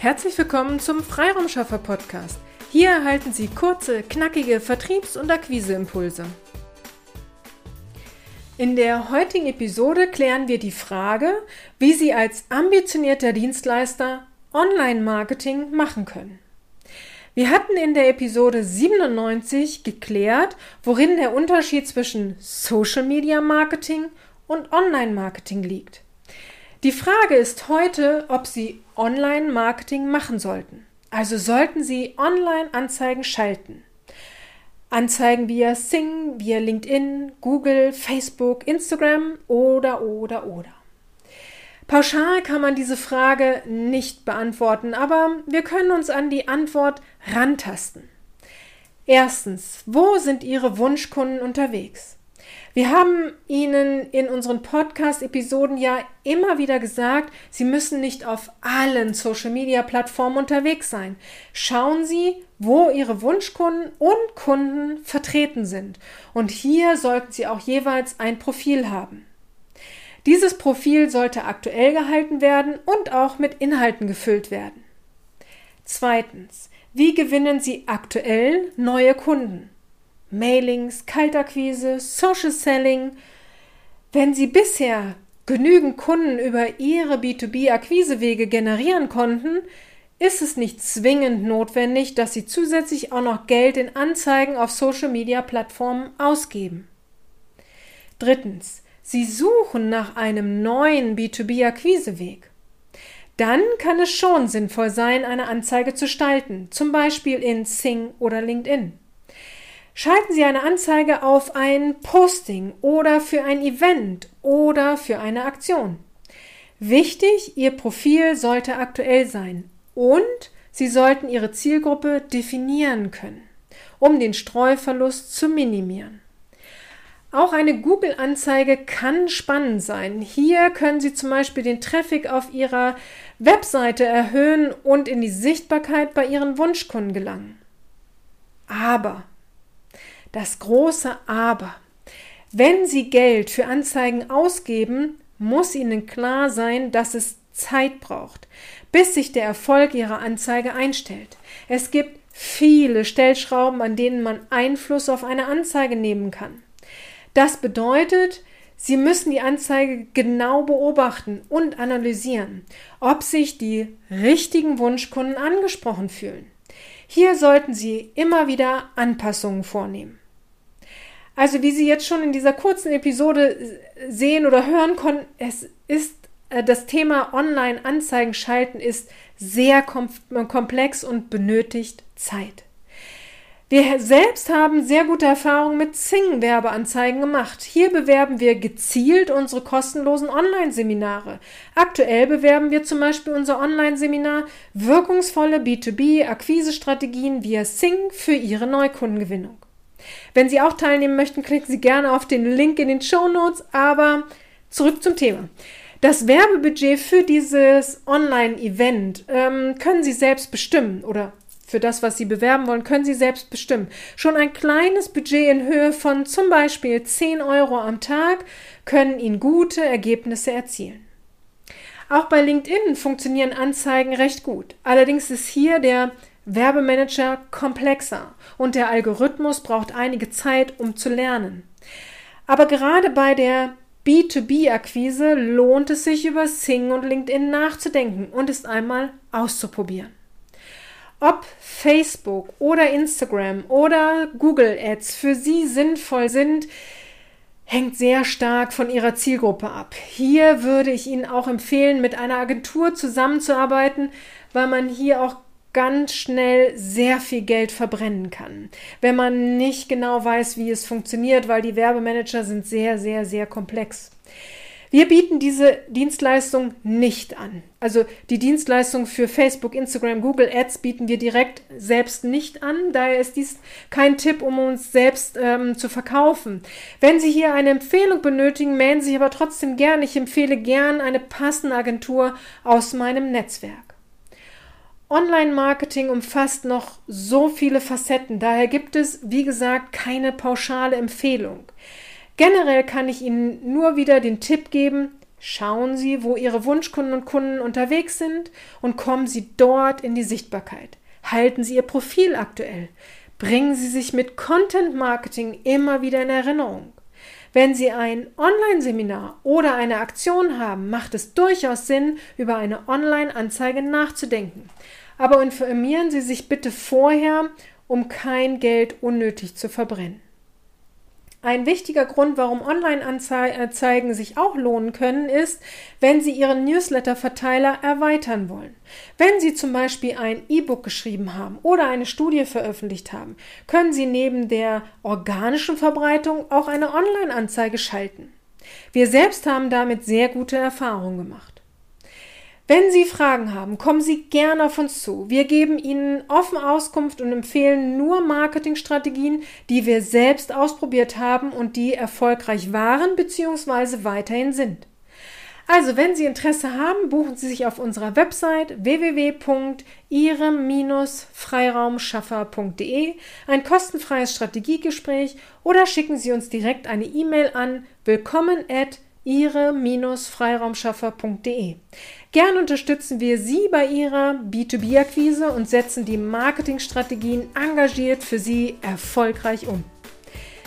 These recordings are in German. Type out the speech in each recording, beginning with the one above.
Herzlich willkommen zum Freiraumschaffer Podcast. Hier erhalten Sie kurze, knackige Vertriebs- und Akquiseimpulse. In der heutigen Episode klären wir die Frage, wie Sie als ambitionierter Dienstleister Online-Marketing machen können. Wir hatten in der Episode 97 geklärt, worin der Unterschied zwischen Social Media Marketing und Online Marketing liegt. Die Frage ist heute, ob Sie Online-Marketing machen sollten. Also sollten Sie Online-Anzeigen schalten. Anzeigen via Sing, via LinkedIn, Google, Facebook, Instagram oder oder oder. Pauschal kann man diese Frage nicht beantworten, aber wir können uns an die Antwort rantasten. Erstens, wo sind Ihre Wunschkunden unterwegs? Wir haben Ihnen in unseren Podcast-Episoden ja immer wieder gesagt, Sie müssen nicht auf allen Social-Media-Plattformen unterwegs sein. Schauen Sie, wo Ihre Wunschkunden und Kunden vertreten sind. Und hier sollten Sie auch jeweils ein Profil haben. Dieses Profil sollte aktuell gehalten werden und auch mit Inhalten gefüllt werden. Zweitens, wie gewinnen Sie aktuell neue Kunden? Mailings, Kaltakquise, Social Selling. Wenn Sie bisher genügend Kunden über Ihre B2B-Akquisewege generieren konnten, ist es nicht zwingend notwendig, dass Sie zusätzlich auch noch Geld in Anzeigen auf Social-Media-Plattformen ausgeben. Drittens. Sie suchen nach einem neuen B2B-Akquiseweg. Dann kann es schon sinnvoll sein, eine Anzeige zu gestalten, zum Beispiel in Sing oder LinkedIn. Schalten Sie eine Anzeige auf ein Posting oder für ein Event oder für eine Aktion. Wichtig, Ihr Profil sollte aktuell sein und Sie sollten Ihre Zielgruppe definieren können, um den Streuverlust zu minimieren. Auch eine Google-Anzeige kann spannend sein. Hier können Sie zum Beispiel den Traffic auf Ihrer Webseite erhöhen und in die Sichtbarkeit bei Ihren Wunschkunden gelangen. Aber das große Aber. Wenn Sie Geld für Anzeigen ausgeben, muss Ihnen klar sein, dass es Zeit braucht, bis sich der Erfolg Ihrer Anzeige einstellt. Es gibt viele Stellschrauben, an denen man Einfluss auf eine Anzeige nehmen kann. Das bedeutet, Sie müssen die Anzeige genau beobachten und analysieren, ob sich die richtigen Wunschkunden angesprochen fühlen. Hier sollten Sie immer wieder Anpassungen vornehmen. Also wie Sie jetzt schon in dieser kurzen Episode sehen oder hören konnten, es ist äh, das Thema Online-Anzeigen schalten ist sehr komplex und benötigt Zeit. Wir selbst haben sehr gute Erfahrungen mit Zing-Werbeanzeigen gemacht. Hier bewerben wir gezielt unsere kostenlosen Online-Seminare. Aktuell bewerben wir zum Beispiel unser Online-Seminar Wirkungsvolle B2B-Akquisestrategien via Sing für Ihre Neukundengewinnung. Wenn Sie auch teilnehmen möchten, klicken Sie gerne auf den Link in den Show Notes. Aber zurück zum Thema. Das Werbebudget für dieses Online-Event ähm, können Sie selbst bestimmen oder für das, was Sie bewerben wollen, können Sie selbst bestimmen. Schon ein kleines Budget in Höhe von zum Beispiel 10 Euro am Tag können Ihnen gute Ergebnisse erzielen. Auch bei LinkedIn funktionieren Anzeigen recht gut. Allerdings ist hier der Werbemanager komplexer und der Algorithmus braucht einige Zeit, um zu lernen. Aber gerade bei der B2B-Akquise lohnt es sich, über Sing und LinkedIn nachzudenken und es einmal auszuprobieren. Ob Facebook oder Instagram oder Google Ads für Sie sinnvoll sind, hängt sehr stark von Ihrer Zielgruppe ab. Hier würde ich Ihnen auch empfehlen, mit einer Agentur zusammenzuarbeiten, weil man hier auch ganz schnell sehr viel Geld verbrennen kann, wenn man nicht genau weiß, wie es funktioniert, weil die Werbemanager sind sehr, sehr, sehr komplex. Wir bieten diese Dienstleistung nicht an. Also die Dienstleistung für Facebook, Instagram, Google Ads bieten wir direkt selbst nicht an. Daher ist dies kein Tipp, um uns selbst ähm, zu verkaufen. Wenn Sie hier eine Empfehlung benötigen, melden Sie sich aber trotzdem gern. Ich empfehle gern eine passende Agentur aus meinem Netzwerk. Online-Marketing umfasst noch so viele Facetten. Daher gibt es, wie gesagt, keine pauschale Empfehlung. Generell kann ich Ihnen nur wieder den Tipp geben, Schauen Sie, wo Ihre Wunschkunden und Kunden unterwegs sind und kommen Sie dort in die Sichtbarkeit. Halten Sie Ihr Profil aktuell. Bringen Sie sich mit Content Marketing immer wieder in Erinnerung. Wenn Sie ein Online-Seminar oder eine Aktion haben, macht es durchaus Sinn, über eine Online-Anzeige nachzudenken. Aber informieren Sie sich bitte vorher, um kein Geld unnötig zu verbrennen. Ein wichtiger Grund, warum Online-Anzeigen sich auch lohnen können, ist, wenn Sie Ihren Newsletter-Verteiler erweitern wollen. Wenn Sie zum Beispiel ein E-Book geschrieben haben oder eine Studie veröffentlicht haben, können Sie neben der organischen Verbreitung auch eine Online-Anzeige schalten. Wir selbst haben damit sehr gute Erfahrungen gemacht. Wenn Sie Fragen haben, kommen Sie gerne auf uns zu. Wir geben Ihnen offen Auskunft und empfehlen nur Marketingstrategien, die wir selbst ausprobiert haben und die erfolgreich waren bzw. weiterhin sind. Also, wenn Sie Interesse haben, buchen Sie sich auf unserer Website www.ihrem-freiraumschaffer.de ein kostenfreies Strategiegespräch oder schicken Sie uns direkt eine E-Mail an willkommen ihre-freiraumschaffer.de. Gern unterstützen wir Sie bei Ihrer B2B-Akquise und setzen die Marketingstrategien engagiert für Sie erfolgreich um.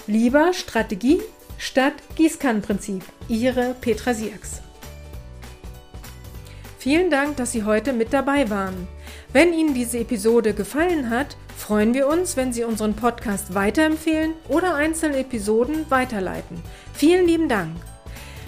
Lieber Strategie statt Gießkannenprinzip. Ihre Petra Sierks. Vielen Dank, dass Sie heute mit dabei waren. Wenn Ihnen diese Episode gefallen hat, freuen wir uns, wenn Sie unseren Podcast weiterempfehlen oder einzelne Episoden weiterleiten. Vielen lieben Dank.